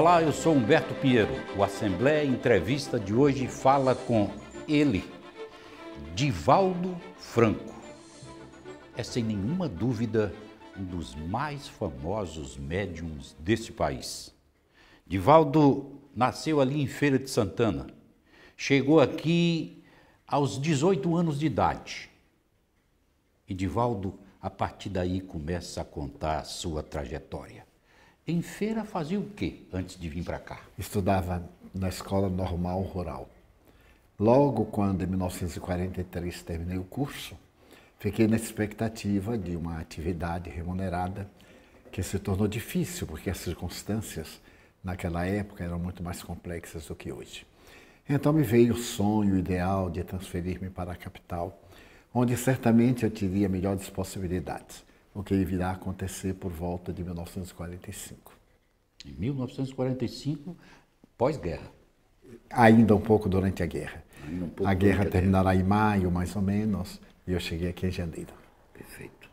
Olá, eu sou Humberto Pinheiro. O Assembleia Entrevista de hoje fala com ele, Divaldo Franco. É sem nenhuma dúvida um dos mais famosos médiums desse país. Divaldo nasceu ali em Feira de Santana. Chegou aqui aos 18 anos de idade. E Divaldo, a partir daí, começa a contar a sua trajetória. Em feira fazia o quê antes de vir para cá? Estudava na Escola Normal Rural. Logo quando, em 1943, terminei o curso, fiquei na expectativa de uma atividade remunerada que se tornou difícil, porque as circunstâncias naquela época eram muito mais complexas do que hoje. Então me veio o sonho ideal de transferir-me para a capital, onde certamente eu teria melhores possibilidades o que virá a acontecer por volta de 1945. Em 1945, pós-guerra. Ainda um pouco durante a guerra. Um a guerra terminará em maio, mais ou menos, e eu cheguei aqui em janeiro. Perfeito.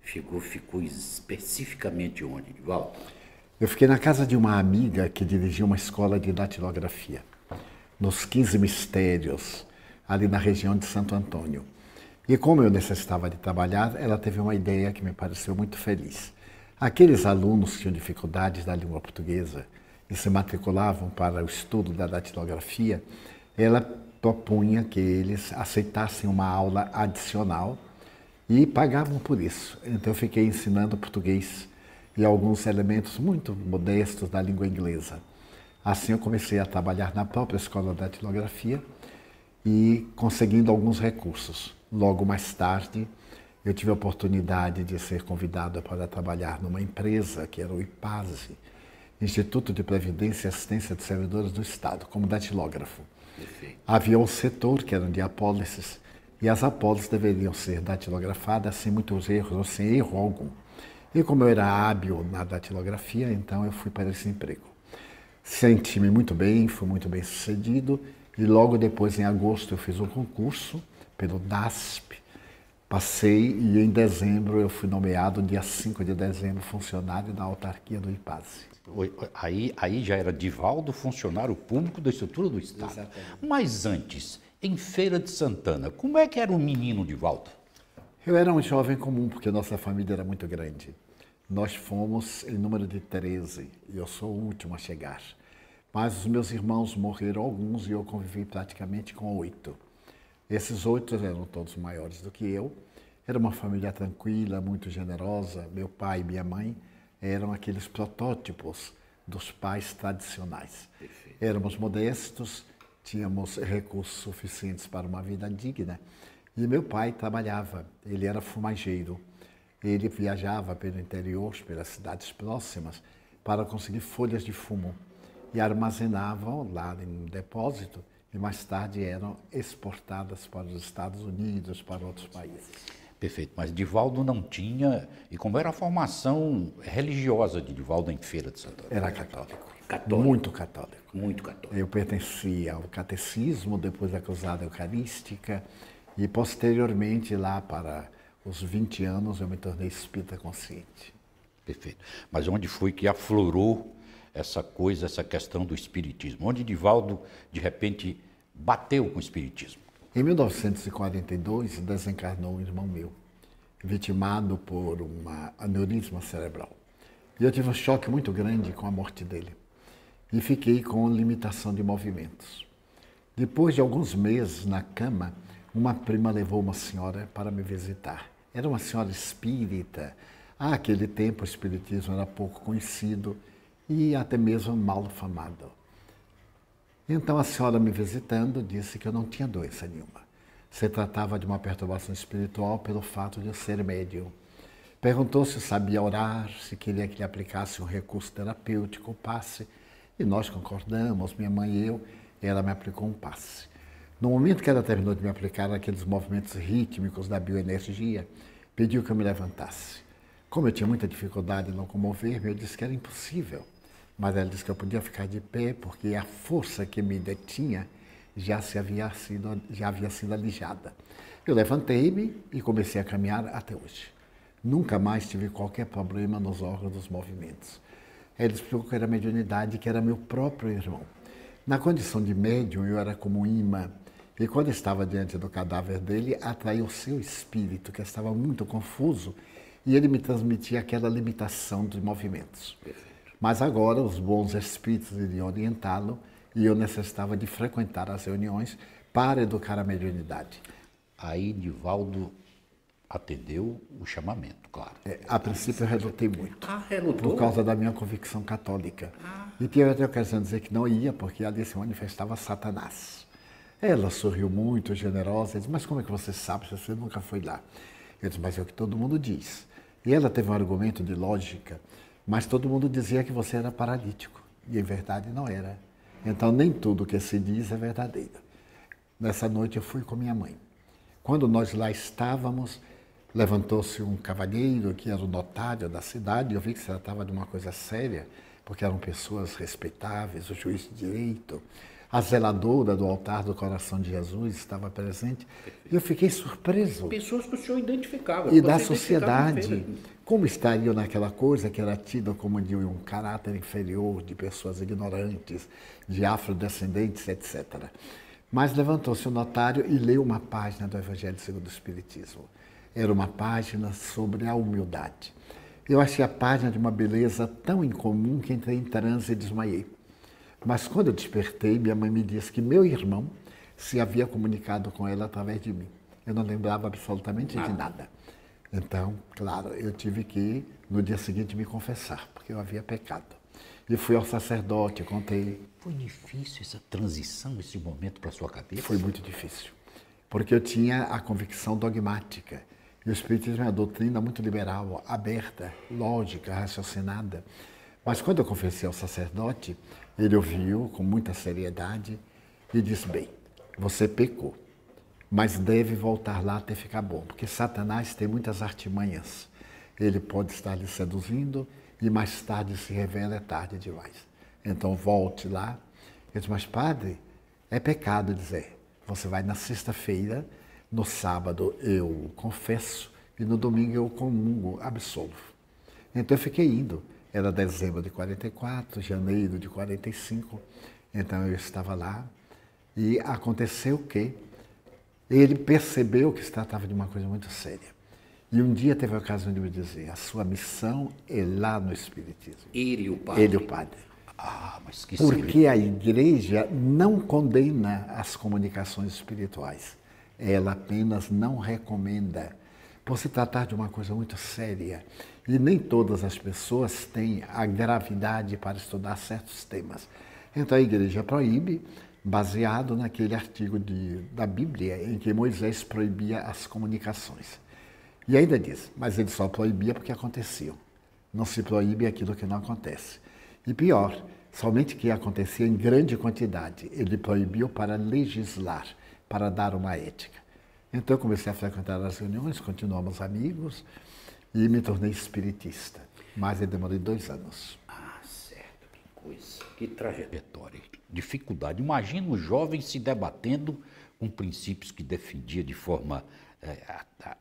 Ficou, ficou especificamente onde, Divaldo? Eu fiquei na casa de uma amiga que dirigia uma escola de datilografia, nos 15 mistérios, ali na região de Santo Antônio. E como eu necessitava de trabalhar, ela teve uma ideia que me pareceu muito feliz. Aqueles alunos que tinham dificuldades da língua portuguesa e se matriculavam para o estudo da datilografia, ela propunha que eles aceitassem uma aula adicional e pagavam por isso. Então eu fiquei ensinando português e alguns elementos muito modestos da língua inglesa. Assim eu comecei a trabalhar na própria escola de datilografia e conseguindo alguns recursos. Logo mais tarde, eu tive a oportunidade de ser convidado para trabalhar numa empresa que era o IPASE, Instituto de Previdência e Assistência de Servidores do Estado, como datilógrafo. Perfeito. Havia um setor que era de apólices e as apólices deveriam ser datilografadas sem muitos erros ou sem erro algum. E como eu era hábil na datilografia, então eu fui para esse emprego. Senti-me muito bem, fui muito bem sucedido e logo depois, em agosto, eu fiz um concurso pelo DASP. Passei e em dezembro eu fui nomeado, dia 5 de dezembro, funcionário da autarquia do IPASE. Aí, aí já era Divaldo, funcionário público da estrutura do Estado. Exatamente. Mas antes, em Feira de Santana, como é que era o menino Divaldo? Eu era um jovem comum, porque nossa família era muito grande. Nós fomos em número de 13 e eu sou o último a chegar. Mas os meus irmãos morreram alguns e eu convivi praticamente com oito. Esses outros eram todos maiores do que eu. Era uma família tranquila, muito generosa. Meu pai e minha mãe eram aqueles protótipos dos pais tradicionais. Perfeito. Éramos modestos, tínhamos recursos suficientes para uma vida digna. E meu pai trabalhava, ele era fumageiro. Ele viajava pelo interior, pelas cidades próximas, para conseguir folhas de fumo e armazenavam lá em um depósito e mais tarde eram exportadas para os Estados Unidos, para outros países. Perfeito, mas Divaldo não tinha, e como era a formação religiosa de Divaldo em Feira de Santana? Era católico. Católico. Muito católico. Muito católico. Eu pertencia ao catecismo, depois da cruzada eucarística, e posteriormente, lá para os 20 anos, eu me tornei espírita consciente. Perfeito. Mas onde foi que aflorou essa coisa, essa questão do espiritismo, onde Divaldo, de repente, bateu com o espiritismo. Em 1942, desencarnou um irmão meu, vitimado por um aneurisma cerebral. E eu tive um choque muito grande com a morte dele. E fiquei com limitação de movimentos. Depois de alguns meses na cama, uma prima levou uma senhora para me visitar. Era uma senhora espírita. Ah, aquele tempo o espiritismo era pouco conhecido e até mesmo mal famado. Então a senhora me visitando disse que eu não tinha doença nenhuma. Se tratava de uma perturbação espiritual pelo fato de eu ser médium. Perguntou se sabia orar, se queria que lhe aplicasse um recurso terapêutico, um passe. E nós concordamos, minha mãe e eu, ela me aplicou um passe. No momento que ela terminou de me aplicar aqueles movimentos rítmicos da bioenergia, pediu que eu me levantasse. Como eu tinha muita dificuldade em locomover-me, eu disse que era impossível. Mas ela disse que eu podia ficar de pé porque a força que me detinha já, se havia, sido, já havia sido alijada. Eu levantei-me e comecei a caminhar até hoje. Nunca mais tive qualquer problema nos órgãos dos movimentos. Ele explicou que era mediunidade, que era meu próprio irmão. Na condição de médium, eu era como um imã. E quando estava diante do cadáver dele, atraiu o seu espírito, que estava muito confuso, e ele me transmitia aquela limitação de movimentos. Mas agora os bons espíritos iriam orientá-lo e eu necessitava de frequentar as reuniões para educar a mediunidade. Aí Divaldo atendeu o chamamento, claro. É, a princípio eu relutei muito. Ah, relutou? Por causa da minha convicção católica. Ah. E tinha até ocasião de dizer que não ia, porque ali se manifestava Satanás. Ela sorriu muito, generosa, e disse, mas como é que você sabe se você nunca foi lá? Eu disse, mas é o que todo mundo diz. E ela teve um argumento de lógica, mas todo mundo dizia que você era paralítico. E em verdade não era. Então nem tudo que se diz é verdadeiro. Nessa noite eu fui com minha mãe. Quando nós lá estávamos, levantou-se um cavalheiro que era o notário da cidade. Eu vi que se tratava de uma coisa séria, porque eram pessoas respeitáveis, o juiz de direito. A zeladora do altar do coração de Jesus estava presente. E eu fiquei surpreso. Pessoas que o senhor identificava. E da sociedade. Como estariam naquela coisa que era tida como de um caráter inferior, de pessoas ignorantes, de afrodescendentes, etc. Mas levantou-se o notário e leu uma página do Evangelho segundo o Espiritismo. Era uma página sobre a humildade. Eu achei a página de uma beleza tão incomum que entrei em transe e desmaiei. Mas quando eu despertei, minha mãe me disse que meu irmão se havia comunicado com ela através de mim. Eu não lembrava absolutamente de nada. Então, claro, eu tive que, no dia seguinte, me confessar, porque eu havia pecado. E fui ao sacerdote, contei. Foi difícil essa transição, esse momento para sua cabeça? Foi muito difícil, porque eu tinha a convicção dogmática. E o Espiritismo é uma doutrina muito liberal, aberta, lógica, raciocinada. Mas quando eu confessei ao sacerdote, ele ouviu com muita seriedade e disse: Bem, você pecou, mas deve voltar lá até ficar bom, porque Satanás tem muitas artimanhas. Ele pode estar lhe seduzindo e mais tarde se revela é tarde demais. Então volte lá. Eu disse: Mas padre, é pecado dizer. Você vai na sexta-feira, no sábado eu confesso e no domingo eu comungo, absolvo. Então eu fiquei indo. Era dezembro de 44, janeiro de 45. Então eu estava lá e aconteceu que ele percebeu que se tratava de uma coisa muito séria. E um dia teve a ocasião de me dizer: a sua missão é lá no Espiritismo. Ele o padre. Ele o padre. Ah, mas que Porque a igreja não condena as comunicações espirituais. Ela apenas não recomenda. Por se tratar de uma coisa muito séria. E nem todas as pessoas têm a gravidade para estudar certos temas. Então a igreja proíbe, baseado naquele artigo de, da Bíblia em que Moisés proibia as comunicações. E ainda diz, mas ele só proibia porque aconteciam. Não se proíbe aquilo que não acontece. E pior, somente que acontecia em grande quantidade. Ele proibiu para legislar, para dar uma ética. Então eu comecei a frequentar as reuniões, continuamos amigos, e me tornei espiritista. Mas eu demorei dois anos. Ah, certo, que coisa, que trajetória, dificuldade. Imagina um jovem se debatendo com princípios que defendia de forma é,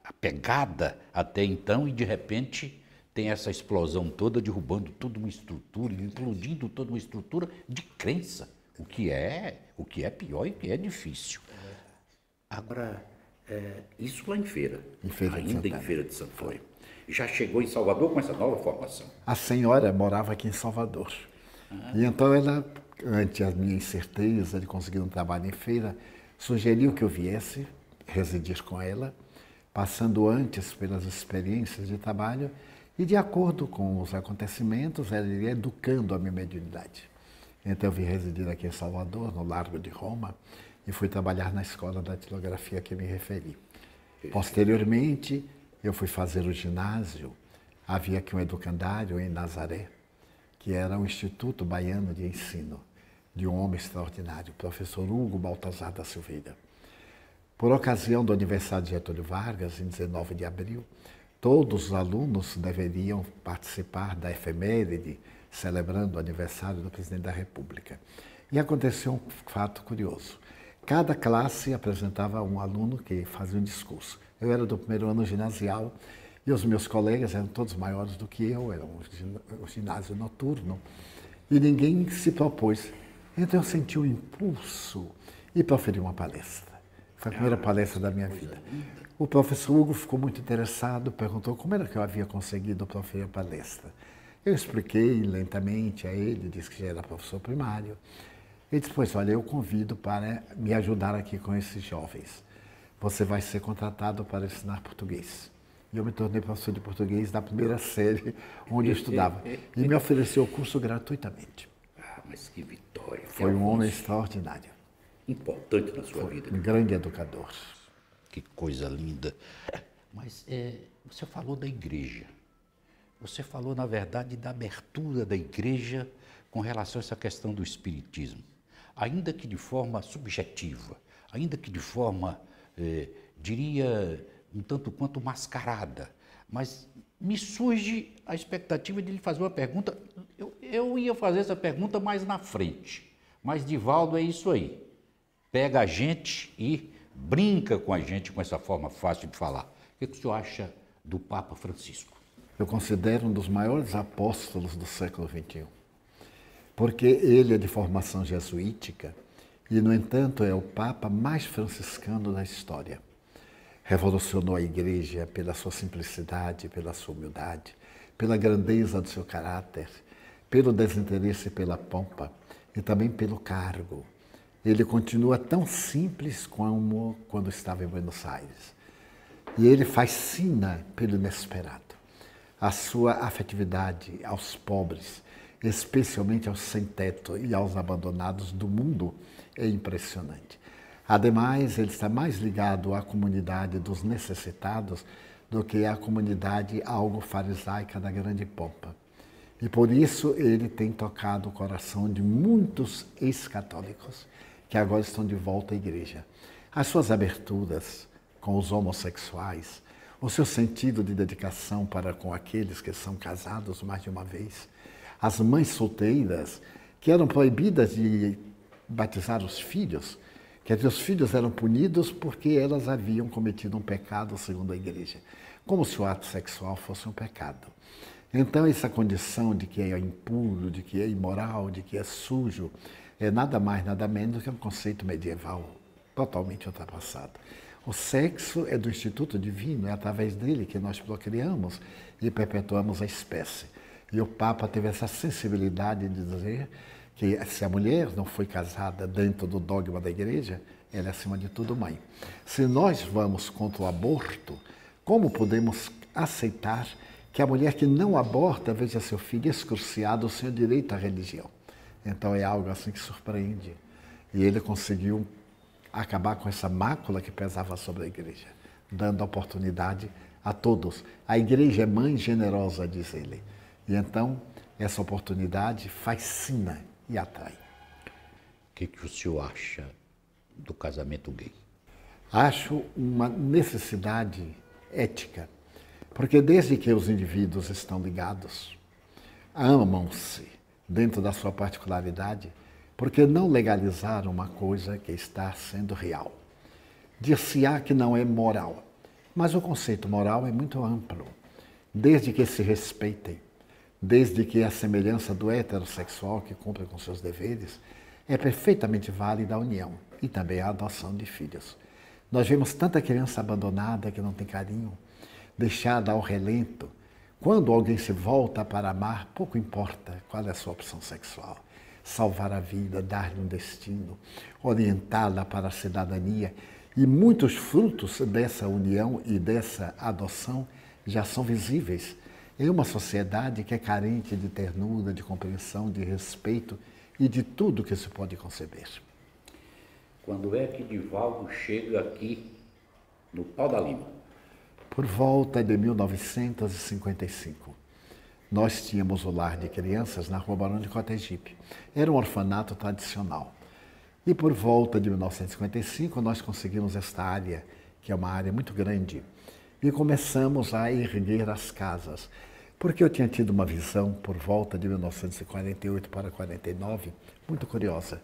apegada até então e de repente tem essa explosão toda derrubando toda uma estrutura, implodindo toda uma estrutura de crença, o que é o que é pior e o que é difícil. Agora, é, isso lá em feira, em feira ainda em feira de Santana já chegou em Salvador com essa nova formação? A senhora morava aqui em Salvador. Ah. E então ela, ante a minha incerteza de conseguir um trabalho em feira, sugeriu que eu viesse residir com ela, passando antes pelas experiências de trabalho e, de acordo com os acontecimentos, ela iria educando a minha mediunidade. Então eu vim residir aqui em Salvador, no Largo de Roma, e fui trabalhar na escola da tilografia que me referi. Posteriormente, eu fui fazer o ginásio, havia aqui um educandário em Nazaré, que era o Instituto Baiano de Ensino, de um homem extraordinário, professor Hugo Baltazar da Silveira. Por ocasião do aniversário de Getúlio Vargas, em 19 de abril, todos os alunos deveriam participar da efeméride celebrando o aniversário do presidente da República. E aconteceu um fato curioso. Cada classe apresentava um aluno que fazia um discurso. Eu era do primeiro ano ginasial E os meus colegas eram todos maiores do que eu, era um ginásio noturno, e ninguém se propôs. Então eu senti o um impulso e proferi uma palestra. Foi a primeira palestra da minha vida. O professor Hugo ficou muito interessado, perguntou como era que eu havia conseguido proferir a palestra. Eu expliquei lentamente a ele, disse que já era professor primário. Ele disse, pois olha, eu convido para me ajudar aqui com esses jovens. Você vai ser contratado para ensinar português. E eu me tornei professor de português na primeira série onde eu estudava. E me ofereceu o curso gratuitamente. Ah, mas que vitória. Foi um homem extraordinário. Importante na sua Foi vida. Um grande educador. Que coisa linda. Mas é, você falou da igreja. Você falou, na verdade, da abertura da igreja com relação a essa questão do espiritismo. Ainda que de forma subjetiva, ainda que de forma, eh, diria, um tanto quanto mascarada. Mas me surge a expectativa de lhe fazer uma pergunta. Eu, eu ia fazer essa pergunta mais na frente. Mas, Divaldo, é isso aí. Pega a gente e brinca com a gente com essa forma fácil de falar. O que, que o senhor acha do Papa Francisco? eu considero um dos maiores apóstolos do século XXI. Porque ele é de formação jesuítica e, no entanto, é o Papa mais franciscano da história. Revolucionou a Igreja pela sua simplicidade, pela sua humildade, pela grandeza do seu caráter, pelo desinteresse pela pompa e também pelo cargo. Ele continua tão simples como quando estava em Buenos Aires. E ele fascina pelo inesperado a sua afetividade aos pobres, especialmente aos sem-teto e aos abandonados do mundo, é impressionante. Ademais, ele está mais ligado à comunidade dos necessitados do que à comunidade algo farisaica da grande pompa. E por isso ele tem tocado o coração de muitos ex-católicos que agora estão de volta à igreja. As suas aberturas com os homossexuais, o seu sentido de dedicação para com aqueles que são casados mais de uma vez, as mães solteiras que eram proibidas de batizar os filhos, que os filhos eram punidos porque elas haviam cometido um pecado segundo a igreja, como se o ato sexual fosse um pecado. Então essa condição de que é impuro, de que é imoral, de que é sujo, é nada mais, nada menos que um conceito medieval totalmente ultrapassado. O sexo é do Instituto Divino, é através dele que nós procriamos e perpetuamos a espécie. E o Papa teve essa sensibilidade de dizer que se a mulher não foi casada dentro do dogma da igreja, ela é acima de tudo mãe. Se nós vamos contra o aborto, como podemos aceitar que a mulher que não aborta veja seu filho excruciado sem o direito à religião? Então é algo assim que surpreende. E ele conseguiu acabar com essa mácula que pesava sobre a igreja, dando oportunidade a todos. A igreja é mãe generosa, diz ele. E então, essa oportunidade fascina e atrai. O que, que o senhor acha do casamento gay? Acho uma necessidade ética, porque desde que os indivíduos estão ligados, amam-se dentro da sua particularidade, por que não legalizar uma coisa que está sendo real? Dir-se-á que não é moral, mas o conceito moral é muito amplo. Desde que se respeitem, desde que a semelhança do heterossexual que cumpre com seus deveres, é perfeitamente válida a união e também a adoção de filhos. Nós vemos tanta criança abandonada que não tem carinho, deixada ao relento. Quando alguém se volta para amar, pouco importa qual é a sua opção sexual salvar a vida, dar-lhe um destino, orientá-la para a cidadania. E muitos frutos dessa união e dessa adoção já são visíveis em uma sociedade que é carente de ternura, de compreensão, de respeito e de tudo que se pode conceber. Quando é que Divaldo chega aqui no Pau da Lima? Por volta de 1955 nós tínhamos o lar de crianças na Rua Barão de Cotegipe. Era um orfanato tradicional. E por volta de 1955 nós conseguimos esta área, que é uma área muito grande, e começamos a erguer as casas. Porque eu tinha tido uma visão por volta de 1948 para 49, muito curiosa.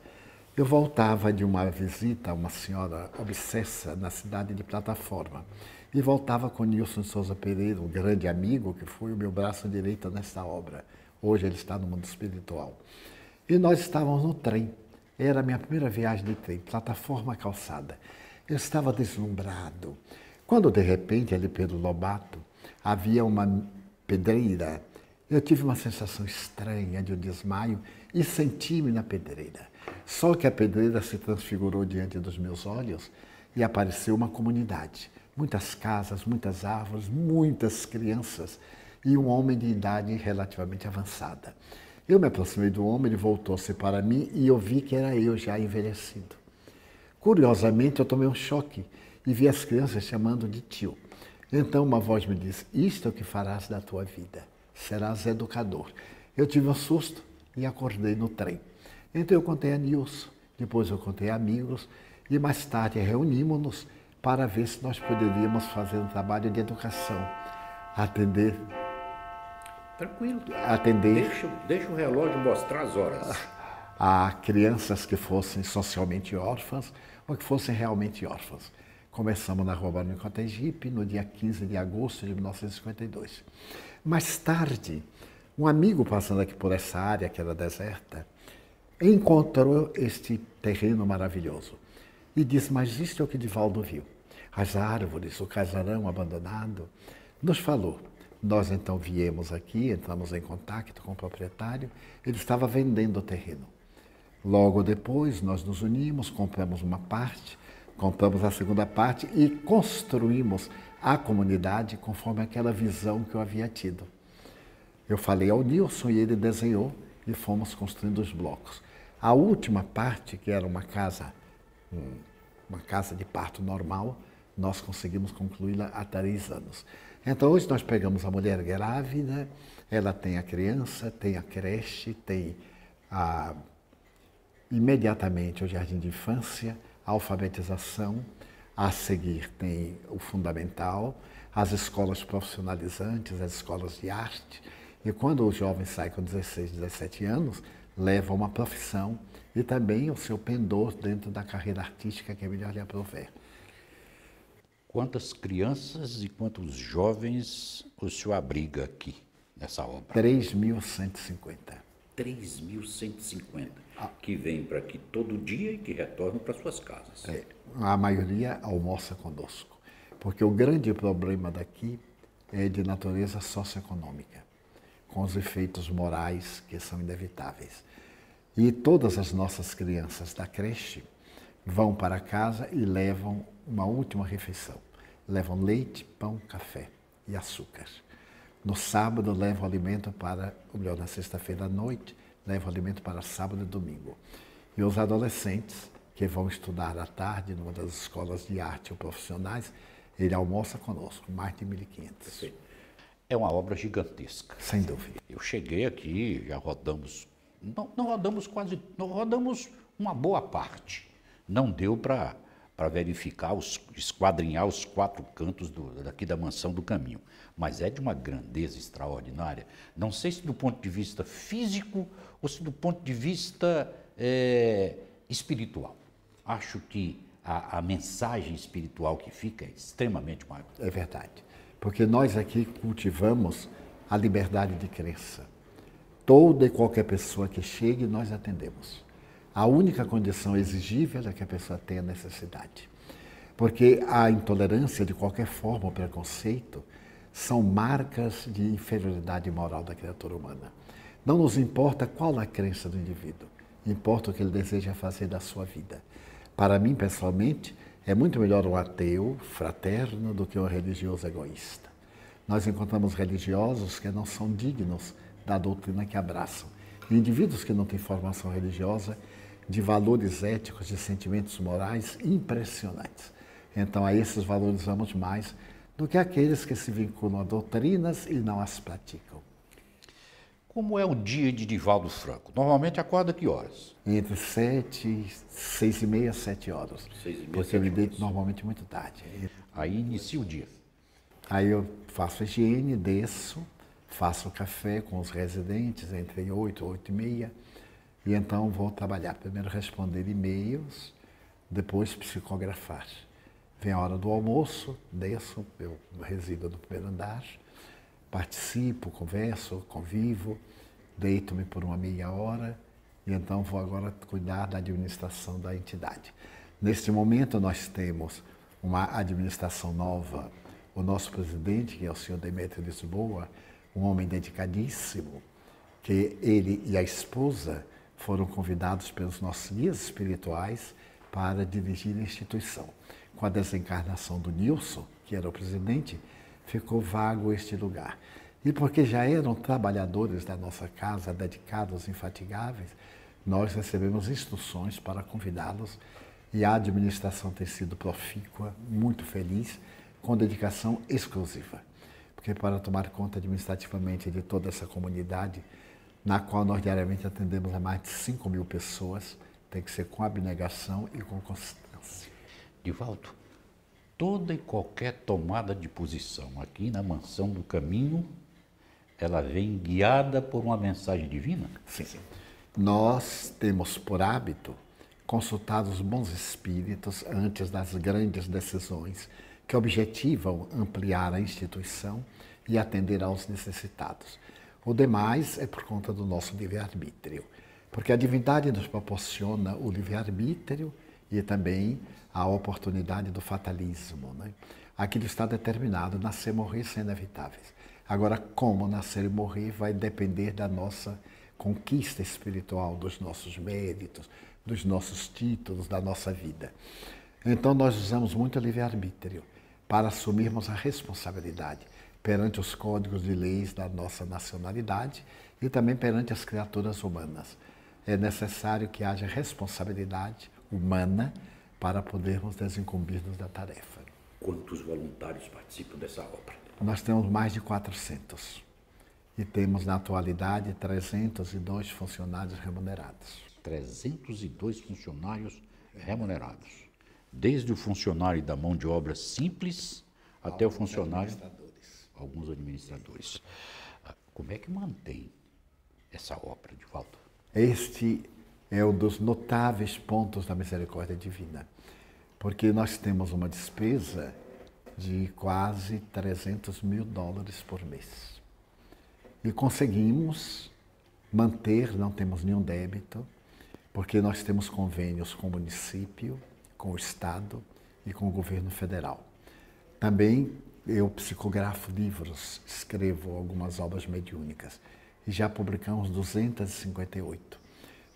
Eu voltava de uma visita a uma senhora obsessa na cidade de Plataforma. e voltava com Nilson Souza Pereira, um grande amigo que foi o meu braço direito nessa obra. Hoje ele está no mundo espiritual. E nós estávamos no trem. Era a minha primeira viagem de trem, plataforma calçada. Eu estava deslumbrado. Quando de repente, ali pelo Lobato, havia uma pedreira, eu tive uma sensação estranha de um desmaio e senti-me na pedreira. Só que a pedreira se transfigurou diante dos meus olhos e apareceu uma comunidade. Muitas casas, muitas árvores, muitas crianças e um homem de idade relativamente avançada. Eu me aproximei do homem, ele voltou-se para mim e eu vi que era eu já envelhecido. Curiosamente, eu tomei um choque e vi as crianças chamando de tio. Então uma voz me disse: Isto é o que farás da tua vida, serás educador. Eu tive um susto e acordei no trem. Então eu contei a Nilson, depois eu contei a amigos e mais tarde reunimos-nos para ver se nós poderíamos fazer um trabalho de educação, atender. Tranquilo. Atender. Deixa, deixa o relógio mostrar as horas. A crianças que fossem socialmente órfãs ou que fossem realmente órfãs. Começamos na Rua Barão Cotegipe no dia 15 de agosto de 1952. Mais tarde, um amigo passando aqui por essa área que era deserta, encontrou este terreno maravilhoso e disse: Mas isto é o que Divaldo viu. As árvores, o casarão abandonado. Nos falou. Nós então viemos aqui, entramos em contato com o proprietário, ele estava vendendo o terreno. Logo depois, nós nos unimos, compramos uma parte, compramos a segunda parte e construímos a comunidade conforme aquela visão que eu havia tido. Eu falei ao Nilson e ele desenhou e fomos construindo os blocos. A última parte, que era uma casa, uma casa de parto normal, nós conseguimos concluí-la há três anos. Então hoje nós pegamos a mulher grávida, ela tem a criança, tem a creche, tem a, imediatamente o jardim de infância, alfabetização, a seguir tem o fundamental, as escolas profissionalizantes, as escolas de arte. E quando o jovem sai com 16, 17 anos, leva uma profissão e também o seu pendor dentro da carreira artística que é melhor lhe aprover. Quantas crianças e quantos jovens o senhor abriga aqui nessa obra? 3.150. 3.150, ah. Que vêm para aqui todo dia e que retornam para suas casas. É, a maioria almoça conosco, porque o grande problema daqui é de natureza socioeconômica, com os efeitos morais que são inevitáveis. E todas as nossas crianças da creche vão para casa e levam uma última refeição. Levam leite, pão, café e açúcar. No sábado levam alimento para, ou melhor, na sexta-feira à noite, levam alimento para sábado e domingo. E os adolescentes que vão estudar à tarde numa das escolas de arte ou profissionais, ele almoça conosco, mais de 1.500. É uma obra gigantesca. Sem dúvida. Eu cheguei aqui, já rodamos não, não rodamos quase, não rodamos uma boa parte. Não deu para para verificar, os, esquadrinhar os quatro cantos do, daqui da mansão do caminho. Mas é de uma grandeza extraordinária. Não sei se do ponto de vista físico ou se do ponto de vista é, espiritual. Acho que a, a, mensagem espiritual que fica é extremamente maior. É verdade. Porque nós aqui cultivamos a liberdade de crença. Toda e qualquer pessoa que chegue, nós atendemos. A única condição exigível é que a pessoa tenha necessidade. Porque a intolerância, de qualquer forma, o preconceito, são marcas de inferioridade moral da criatura humana. Não nos importa qual a crença do indivíduo, importa o que ele deseja fazer da sua vida. Para mim, pessoalmente, é muito melhor um ateu fraterno do que um religioso egoísta. Nós encontramos religiosos que não são dignos da doutrina que abraçam. Indivíduos que não têm formação religiosa, de valores éticos, de sentimentos morais impressionantes. Então, a esses valorizamos mais do que aqueles que se vinculam a doutrinas e não as praticam. Como é o dia de Divaldo Franco? Normalmente acorda que horas? Entre sete, seis e meia, sete horas. Seis e meia, porque eu me deito normalmente muito tarde. Aí inicia o dia. Aí eu faço higiene, desço, faço café com os residentes entre 8 e 8 e meia, e então vou trabalhar. Primeiro responder e-mails, depois psicografar. Vem a hora do almoço, desço, eu resido no primeiro andar, participo, converso, convivo, deito-me por uma meia hora e então vou agora cuidar da administração da entidade. Neste momento nós temos uma administração nova. O nosso presidente, que é o senhor Demetrio Lisboa, um homem dedicadíssimo, que ele e a esposa foram convidados pelos nossos guias espirituais para dirigir a instituição. Com a desencarnação do Nilson, que era o presidente, ficou vago este lugar. E porque já eram trabalhadores da nossa casa, dedicados, infatigáveis, nós recebemos instruções para convidá-los e a administração tem sido profícua, muito feliz, com dedicação exclusiva. Porque para tomar conta administrativamente de toda essa comunidade, na qual nós diariamente atendemos a mais de 5 mil pessoas, tem que ser com abnegação e com constância. Divaldo, toda e qualquer tomada de posição aqui na mansão do caminho, ela vem guiada por uma mensagem divina? Sim. Nós temos por hábito consultar os bons espíritos antes das grandes decisões que objetivam ampliar a instituição e atender aos necessitados. O demais é por conta do nosso livre-arbítrio, porque a divindade nos proporciona o livre-arbítrio e também a oportunidade do fatalismo. Né? Aquilo está determinado, nascer e morrer são inevitáveis. Agora, como nascer e morrer vai depender da nossa conquista espiritual, dos nossos méritos, dos nossos títulos, da nossa vida. Então, nós usamos muito o livre-arbítrio para assumirmos a responsabilidade perante os códigos de leis da nossa nacionalidade e também perante as criaturas humanas. É necessário que haja responsabilidade humana para podermos desincumbir-nos da tarefa. Quantos voluntários participam dessa obra? Nós temos mais de 400 e temos na atualidade 302 funcionários remunerados. 302 funcionários remunerados. Desde o funcionário da mão de obra simples até o funcionário. Ah, como é que mantém essa obra de volta? Este é um dos notáveis pontos da misericórdia divina, porque nós temos uma despesa de quase 300 mil dólares por mês e conseguimos manter, não temos nenhum débito, porque nós temos convênios com o município, com o Estado e com o governo federal. Também eu psicografo livros, escrevo algumas obras mediúnicas e já publicamos 258.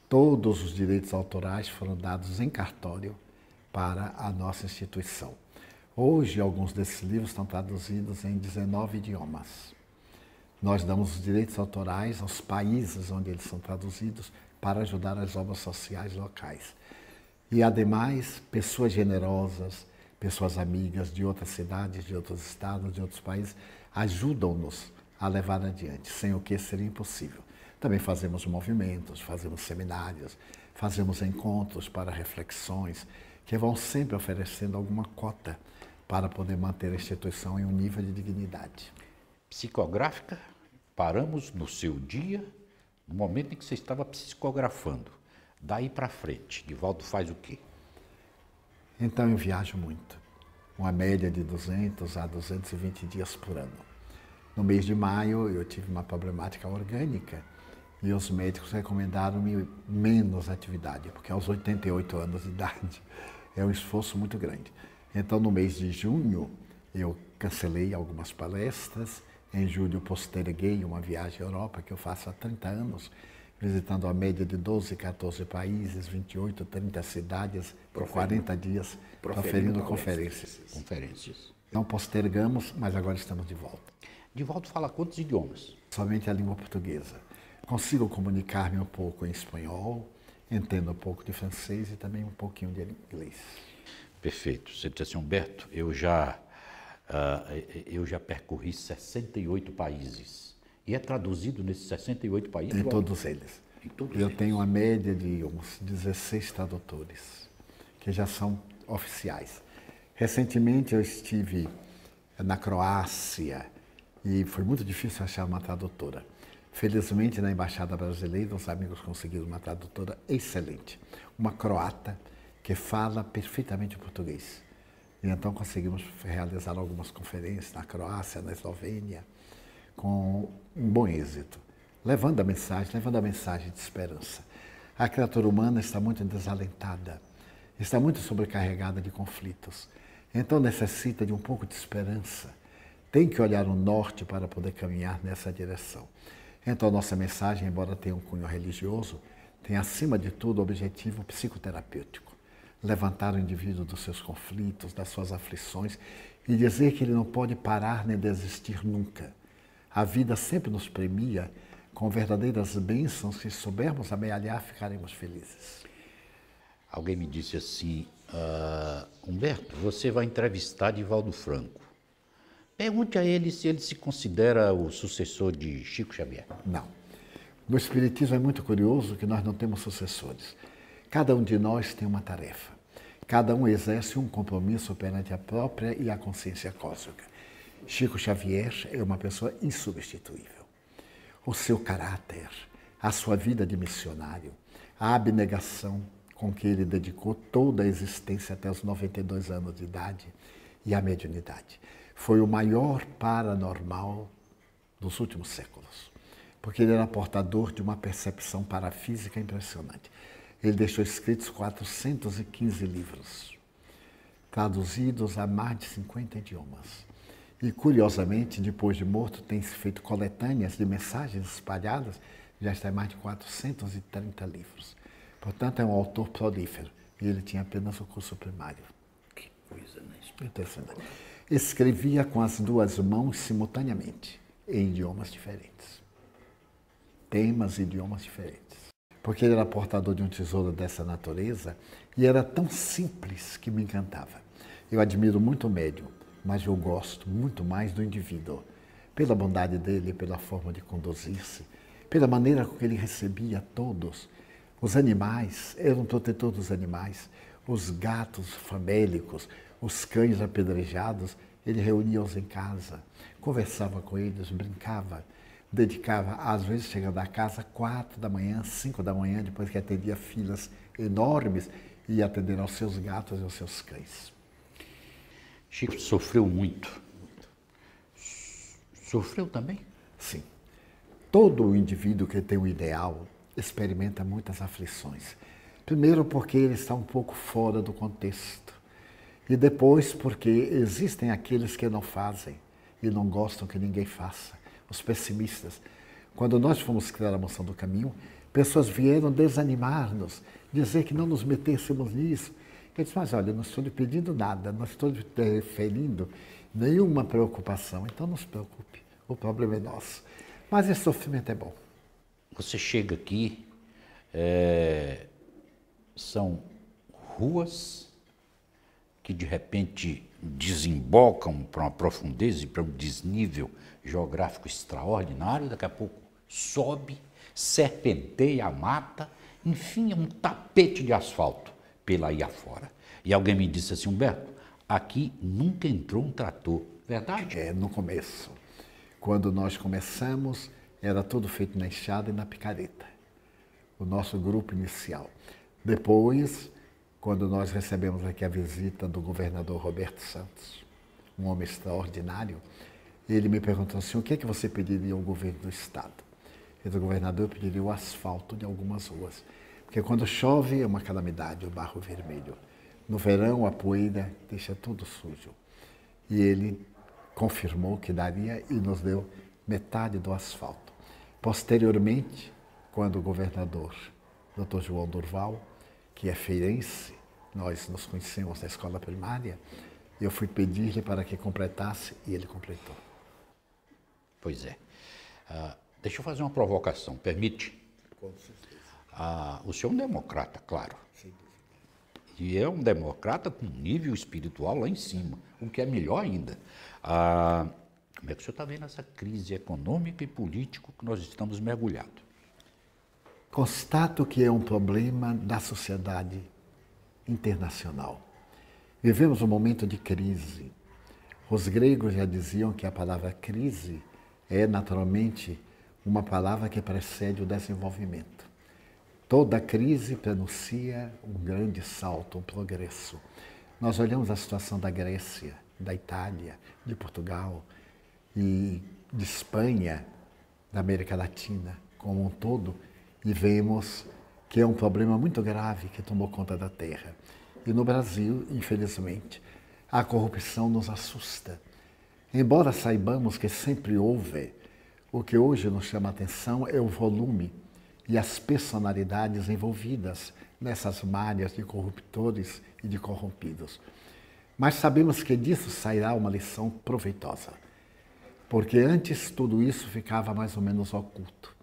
Todos os direitos autorais foram dados em cartório para a nossa instituição. Hoje, alguns desses livros estão traduzidos em 19 idiomas. Nós damos os direitos autorais aos países onde eles são traduzidos para ajudar as obras sociais locais. E, ademais, pessoas generosas, pessoas amigas de outras cidades, de outros estados, de outros países, ajudam-nos a levar adiante, sem o que seria impossível. Também fazemos movimentos, fazemos seminários, fazemos encontros para reflexões, que vão sempre oferecendo alguma cota para poder manter a instituição em um nível de dignidade. Psicográfica Paramos no seu dia, no momento em que você estava psicografando. Daí para frente, Divaldo faz o quê? Então eu viajo muito, uma média de 200 a 220 dias por ano. No mês de maio eu tive uma problemática orgânica e os médicos recomendaram-me menos atividade, porque aos 88 anos de idade é um esforço muito grande. Então no mês de junho eu cancelei algumas palestras em julho, posterguei uma viagem à Europa que eu faço há 30 anos, visitando a média de 12, 14 países, 28, 30 cidades, por 40 dias, proferindo conferências. Conferências. Não postergamos, mas agora estamos de volta. De volta fala quantos idiomas? Somente a língua portuguesa. Consigo comunicar-me um pouco em espanhol, entendo um pouco de francês e também um pouquinho de inglês. Perfeito. Você disse assim, Humberto, eu já Uh, eu já percorri 68 países. E é traduzido nesses 68 países? Em todos eles. Em todos eu eles. tenho uma média de uns 16 tradutores, que já são oficiais. Recentemente eu estive na Croácia e foi muito difícil achar uma tradutora. Felizmente, na Embaixada Brasileira, os amigos conseguiram uma tradutora excelente, uma croata que fala perfeitamente português E então conseguimos realizar algumas conferências na Croácia, na Eslovênia, com um bom êxito, levando a mensagem, levando a mensagem de esperança. A criatura humana está muito desalentada, está muito sobrecarregada de conflitos. Então necessita de um pouco de esperança. Tem que olhar o norte para poder caminhar nessa direção. Então nossa mensagem, embora tenha um cunho religioso, tem acima de tudo o objetivo psicoterapêutico levantar o indivíduo dos seus conflitos, das suas aflições e dizer que ele não pode parar nem desistir nunca. A vida sempre nos premia com verdadeiras bênçãos que soubermos amealhar, ficaremos felizes. Alguém me disse assim, uh, Humberto, você vai entrevistar Divaldo Franco. Pergunte a ele se ele se considera o sucessor de Chico Xavier. Não. No Espiritismo é muito curioso que nós não temos sucessores. Cada um de nós tem uma tarefa. Cada um exerce um compromisso perante a própria e a consciência cósmica. Chico Xavier é uma pessoa insubstituível. O seu caráter, a sua vida de missionário, a abnegação com que ele dedicou toda a existência até os 92 anos de idade e a mediunidade. Foi o maior paranormal dos últimos séculos, porque ele era portador de uma percepção parafísica impressionante. Ele deixou escritos 415 livros, traduzidos a mais de 50 idiomas. E, curiosamente, depois de morto, tem se feito coletâneas de mensagens espalhadas, já está em mais de 430 livros. Portanto, é um autor prolífero. E ele tinha apenas o curso primário. Que coisa, né? Impressionante. Escrevia com as duas mãos simultaneamente, em idiomas diferentes. Temas e idiomas diferentes porque ele era portador de um tesouro dessa natureza e era tão simples que me encantava. Eu admiro muito o médium, mas eu gosto muito mais do indivíduo, pela bondade dele, pela forma de conduzir-se, pela maneira com que ele recebia todos. Os animais, era um protetor dos animais, os gatos famélicos, os cães apedrejados, ele reunia-os em casa, conversava com eles, brincava dedicava, às vezes, chegando a casa, quatro da manhã, cinco da manhã, depois que atendia filas enormes, e atender aos seus gatos e aos seus cães. Chico sofreu muito. Sofreu também? Sim. Todo indivíduo que tem um ideal experimenta muitas aflições. Primeiro, porque ele está um pouco fora do contexto. E depois, porque existem aqueles que não fazem e não gostam que ninguém faça os pessimistas. Quando nós fomos criar a moção do caminho, pessoas vieram desanimar-nos, dizer que não nos metêssemos nisso. Eu disse, mas olha, eu não estou lhe pedindo nada, não estou lhe referindo nenhuma preocupação, então não se preocupe, o problema é nosso. Mas esse sofrimento é bom. Você chega aqui, é, são ruas que de repente desembocam para uma profundeza e para um desnível geográfico extraordinário, daqui a pouco sobe, serpenteia a mata, enfim, é um tapete de asfalto pela aí afora. E alguém me disse assim, Humberto, aqui nunca entrou um trator, verdade? É, no começo. Quando nós começamos, era tudo feito na enxada e na picareta. O nosso grupo inicial. Depois, quando nós recebemos aqui a visita do governador Roberto Santos, um homem extraordinário, ele me perguntou assim: o que é que você pediria ao governo do Estado? E do governador eu pediria o asfalto de algumas ruas. Porque quando chove é uma calamidade, o barro vermelho. No verão, a poeira deixa tudo sujo. E ele confirmou que daria e nos deu metade do asfalto. Posteriormente, quando o governador, Dr. João Durval, que é feirense, nós nos conhecemos na escola primária, eu fui pedir-lhe para que completasse e ele completou. Pois é. Ah, deixa eu fazer uma provocação, permite? Com certeza. Ah, o senhor é um democrata, claro. E é um democrata com nível espiritual lá em cima, o que é melhor ainda. Ah, como é que o senhor está vendo essa crise econômica e política que nós estamos mergulhados? Constato que é um problema da sociedade internacional. Vivemos um momento de crise. Os gregos já diziam que a palavra crise é naturalmente uma palavra que precede o desenvolvimento. Toda crise prenuncia um grande salto, um progresso. Nós olhamos a situação da Grécia, da Itália, de Portugal e de Espanha, da América Latina como um todo, e vemos que é um problema muito grave que tomou conta da terra. E no Brasil, infelizmente, a corrupção nos assusta. Embora saibamos que sempre houve, o que hoje nos chama atenção é o volume e as personalidades envolvidas nessas malhas de corruptores e de corrompidos. Mas sabemos que disso sairá uma lição proveitosa, porque antes tudo isso ficava mais ou menos oculto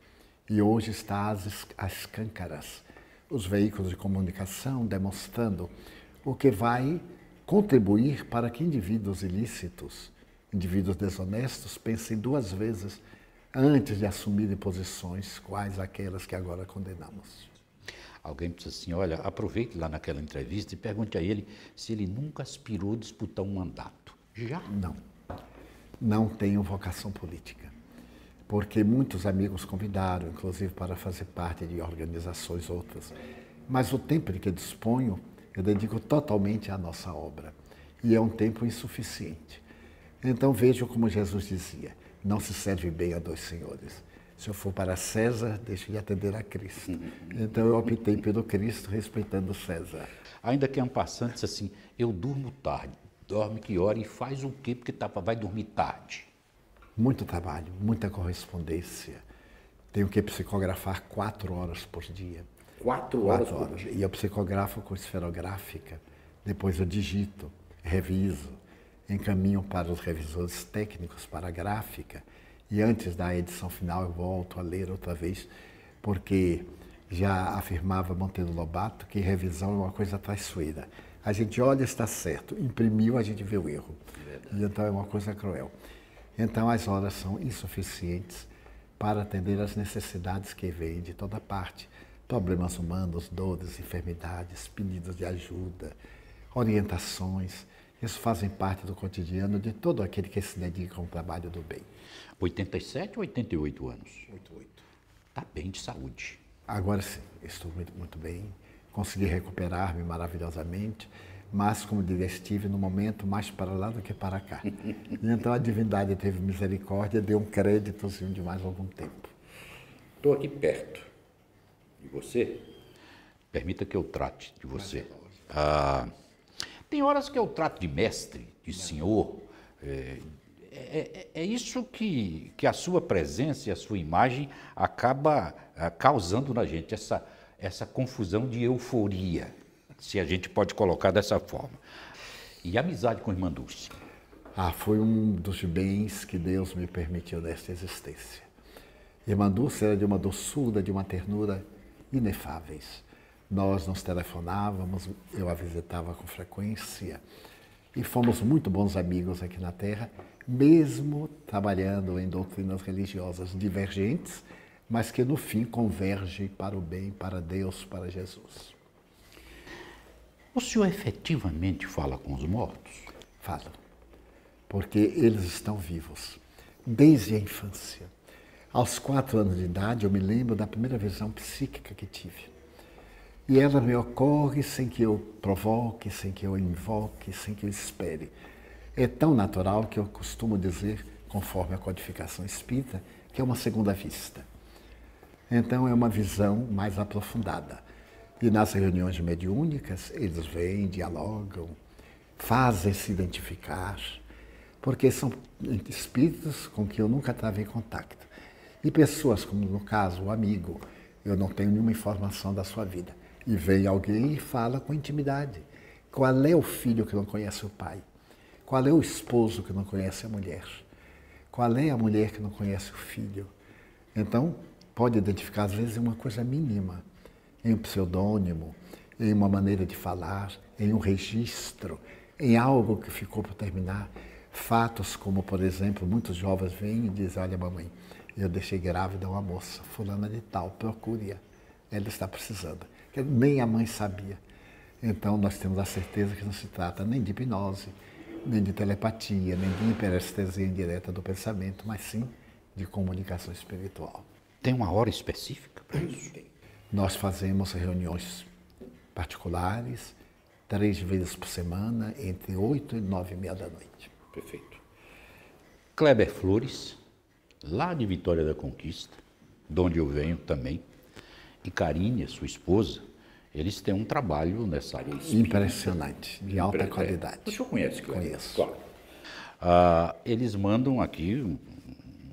e hoje está às, às câncaras os veículos de comunicação demonstrando o que vai contribuir para que indivíduos ilícitos, indivíduos desonestos, pensem duas vezes antes de assumirem posições quais aquelas que agora condenamos. Alguém disse assim: olha, aproveite lá naquela entrevista e pergunte a ele se ele nunca aspirou a disputar um mandato. Já? Não. Não tenho vocação política. Porque muitos amigos convidaram, inclusive para fazer parte de organizações outras. Mas o tempo de que disponho, eu dedico totalmente à nossa obra. E é um tempo insuficiente. Então vejo como Jesus dizia: não se serve bem a dois senhores. Se eu for para César, deixe de atender a Cristo. Então eu optei pelo Cristo, respeitando César. Ainda que é um passante assim, eu durmo tarde. Dorme que hora e faz o quê? Porque tá, vai dormir tarde. Muito trabalho, muita correspondência. Tenho que psicografar quatro horas por dia. Quatro horas, quatro horas. E eu psicografo com esferográfica. Depois eu digito, reviso, encaminho para os revisores técnicos para a gráfica e antes da edição final eu volto a ler outra vez, porque já afirmava Monteiro Lobato que revisão é uma coisa traiçoeira. A gente olha está certo, imprimiu, a gente vê o erro. E então é uma coisa cruel. Então as horas são insuficientes para atender às necessidades que vêm de toda parte. Problemas humanos, dores, enfermidades, pedidos de ajuda, orientações. Isso fazem parte do cotidiano de todo aquele que se dedica ao trabalho do bem. 87 ou 88 anos? 88. Está bem de saúde. Agora sim, estou muito, muito bem. Consegui recuperar-me maravilhosamente, mas, como diria Steve, no momento mais para lá do que para cá. então a divindade teve misericórdia, deu um créditozinho de mais algum tempo. Estou aqui perto. E você? Permita que eu trate de você. Ah, tem horas que eu trato de mestre, de senhor, é, é, é, é, isso que, que a sua presença e a sua imagem acaba ah, causando na gente, essa, essa confusão de euforia, se a gente pode colocar dessa forma. E amizade com a irmã Dulce? Ah, foi um dos bens que Deus me permitiu nesta existência. Irmã Dulce era de uma doçura, de uma ternura inefáveis. Nós nos telefonávamos, eu a visitava com frequência e fomos muito bons amigos aqui na Terra mesmo trabalhando em doutrinas religiosas divergentes, mas que no fim convergem para o bem, para Deus, para Jesus. O senhor efetivamente fala com os mortos? Falo, porque eles estão vivos desde a infância. Aos quatro anos de idade, eu me lembro da primeira visão psíquica que tive. E ela me ocorre sem que eu provoque, sem que eu invoque, sem que eu espere é tão natural que eu costumo dizer, conforme a codificação espírita, que é uma segunda vista. Então é uma visão mais aprofundada. E nas reuniões mediúnicas, eles vêm, dialogam, fazem-se identificar, porque são espíritos com que eu nunca travei contato. E pessoas, como no caso o amigo, eu não tenho nenhuma informação da sua vida. E vem alguém e fala com intimidade. Qual é o filho que não conhece o pai? Qual é o esposo que não conhece a mulher? Qual é a mulher que não conhece o filho? Então, pode identificar, às vezes, uma coisa mínima, em um pseudônimo, em uma maneira de falar, em um registro, em algo que ficou para terminar. Fatos como, por exemplo, muitos jovens vêm e dizem: Olha, mamãe, eu deixei grávida uma moça, fulana de tal, procure-a, ela está precisando. Nem a mãe sabia. Então, nós temos a certeza que não se trata nem de hipnose, nem de telepatia, nem de hiperestesia indireta do pensamento, mas sim de comunicação espiritual. Tem uma hora específica para isso? Nós fazemos reuniões particulares três vezes por semana, entre oito e nove e meia da noite. Perfeito. Kleber Flores, lá de Vitória da Conquista, de onde eu venho também, e Karine, sua esposa, eles têm um trabalho nessa área. Impressionante, de alta Impre- qualidade. O senhor conhece? Conheço. Claro. Ah, eles mandam aqui um-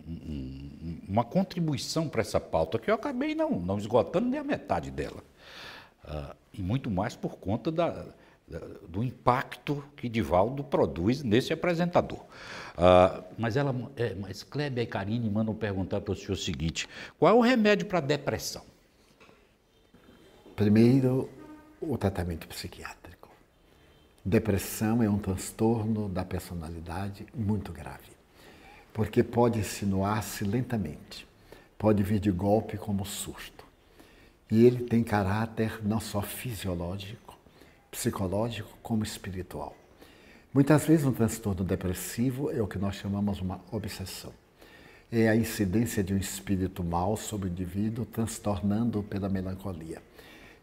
um- uma contribuição para essa pauta que eu acabei não, não esgotando nem a metade dela. Ah, e muito mais por conta da- da- do impacto que Divaldo produz nesse apresentador. Ah, mas, ela, é, mas Kleber e Karine mandam perguntar para o senhor o seguinte: qual é o remédio para a depressão? Primeiro, o tratamento psiquiátrico. Depressão é um transtorno da personalidade muito grave, porque pode insinuar-se lentamente, pode vir de golpe como surto. E ele tem caráter não só fisiológico, psicológico, como espiritual. Muitas vezes um transtorno depressivo é o que nós chamamos uma obsessão. É a incidência de um espírito mau sobre o indivíduo, transtornando-o pela melancolia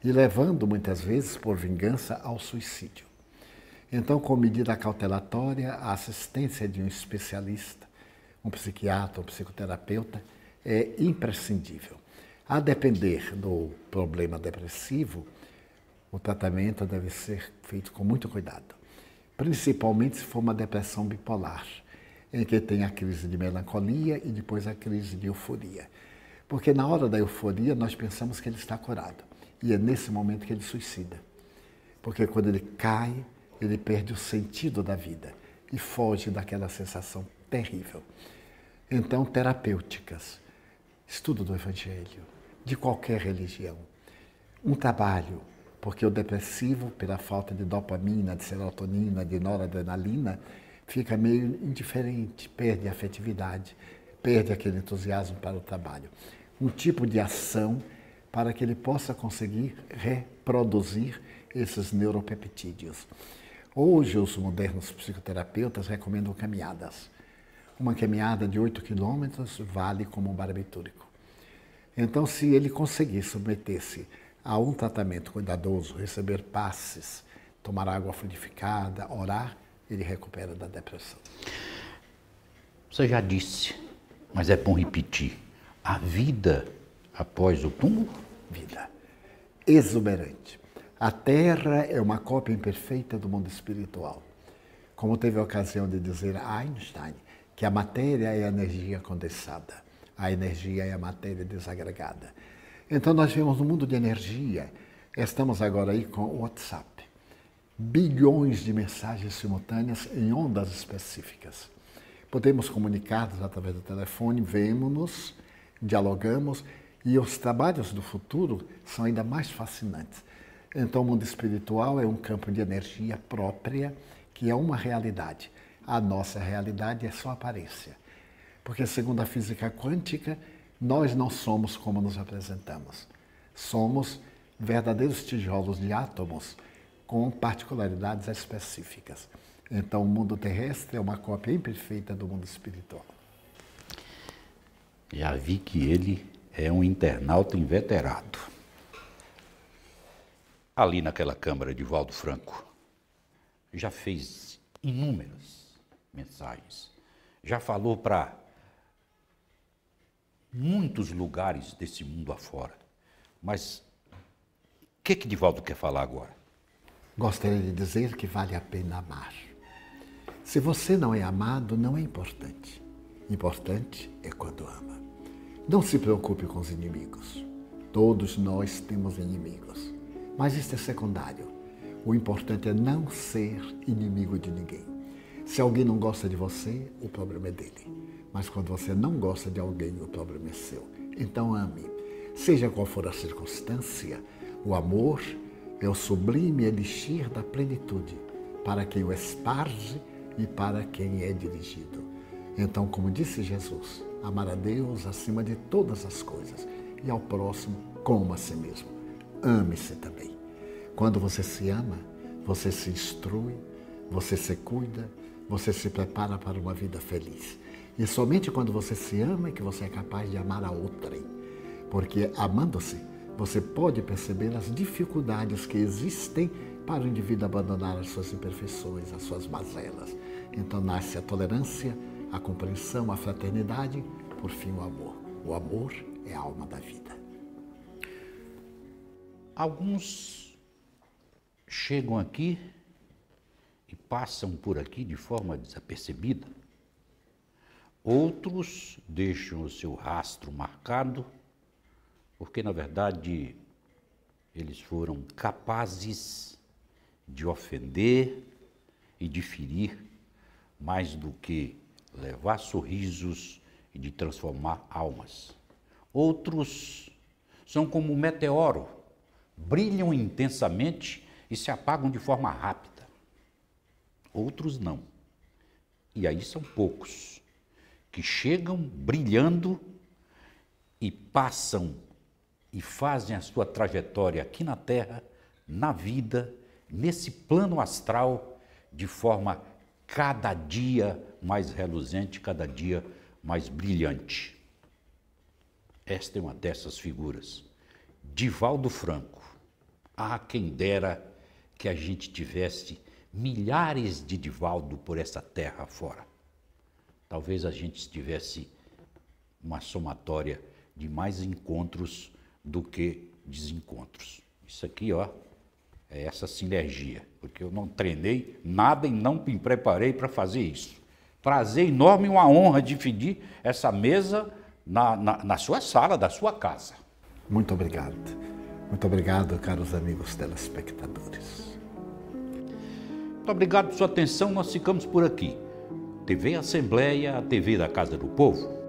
e levando muitas vezes por vingança ao suicídio. Então, com medida cautelatória, a assistência de um especialista, um psiquiatra, um psicoterapeuta, é imprescindível. A depender do problema depressivo, o tratamento deve ser feito com muito cuidado, principalmente se for uma depressão bipolar, em que tem a crise de melancolia e depois a crise de euforia. Porque na hora da euforia nós pensamos que ele está curado e é nesse momento que ele suicida. Porque quando ele cai, ele perde o sentido da vida e foge daquela sensação terrível. Então, terapêuticas, estudo do Evangelho, de qualquer religião, um trabalho, porque o depressivo, pela falta de dopamina, de serotonina, de noradrenalina, fica meio indiferente, perde a afetividade, perde aquele entusiasmo para o trabalho. Um tipo de ação para que ele possa conseguir reproduzir esses neuropeptídeos. Hoje, os modernos psicoterapeutas recomendam caminhadas. Uma caminhada de 8 quilômetros vale como um barbitúrico. Então, se ele conseguir submeter-se a um tratamento cuidadoso, receber passes, tomar água fluidificada, orar, ele recupera da depressão. Você já disse, mas é bom repetir: a vida após o túmulo? Vida exuberante. A Terra é uma cópia imperfeita do mundo espiritual. Como teve a ocasião de dizer Einstein, que a matéria é a energia condensada, a energia é a matéria desagregada. Então nós vemos no mundo de energia, estamos agora aí com o WhatsApp. Bilhões de mensagens simultâneas em ondas específicas. Podemos comunicar-nos através do telefone, vemos-nos, dialogamos e os trabalhos do futuro são ainda mais fascinantes. Então, o mundo espiritual é um campo de energia própria, que é uma realidade. A nossa realidade é só aparência. Porque, segundo a física quântica, nós não somos como nos apresentamos. Somos verdadeiros tijolos de átomos com particularidades específicas. Então, o mundo terrestre é uma cópia imperfeita do mundo espiritual. Já vi que ele é um internauta inveterado. Ali naquela Câmara de Valdo Franco, já fez inúmeras mensagens, já falou para muitos lugares desse mundo afora. Mas o que que Divaldo quer falar agora? Gostaria de dizer que vale a pena amar. Se você não é amado, não é importante. Importante é quando ama. Não se preocupe com os inimigos. Todos nós temos inimigos. Mas isso é secundário. O importante é não ser inimigo de ninguém. Se alguém não gosta de você, o problema é dele. Mas quando você não gosta de alguém, o problema é seu. Então ame. Seja qual for a circunstância, o amor é o sublime elixir da plenitude para quem o esparge e para quem é dirigido. Então, como disse Jesus, amar a Deus acima de todas as coisas e ao próximo como a si mesmo. Ame-se também. Quando você se ama, você se instrui, você se cuida, você se prepara para uma vida feliz. E somente quando você se ama é que você é capaz de amar a outrem. Porque amando-se, você pode perceber as dificuldades que existem para o indivíduo abandonar as suas imperfeições, as suas mazelas. Então nasce a tolerância, a compreensão, a fraternidade, por fim o amor. O amor é a alma da vida. Alguns chegam aqui e passam por aqui de forma desapercebida. Outros deixam o seu rastro marcado, porque na verdade eles foram capazes de ofender e de ferir mais do que levar sorrisos e de transformar almas. Outros são como um meteoro, brilham intensamente e se apagam de forma rápida. Outros não. E aí são poucos que chegam brilhando e passam e fazem a sua trajetória aqui na Terra, na vida, nesse plano astral, de forma cada dia mais reluzente, cada dia mais brilhante. Esta é uma dessas figuras. Divaldo Franco. Ah, quem dera que a gente tivesse milhares de Divaldo por essa terra fora. Talvez a gente tivesse uma somatória de mais encontros do que desencontros. Isso aqui, ó, é essa sinergia, porque eu não treinei nada e não me preparei para fazer isso. Prazer enorme e uma honra dividir essa mesa na, na, na sua sala, da sua casa. Muito obrigado. Muito obrigado, caros amigos telespectadores. Muito obrigado por sua atenção. Nós ficamos por aqui. TV Assembleia, a TV da Casa do Povo.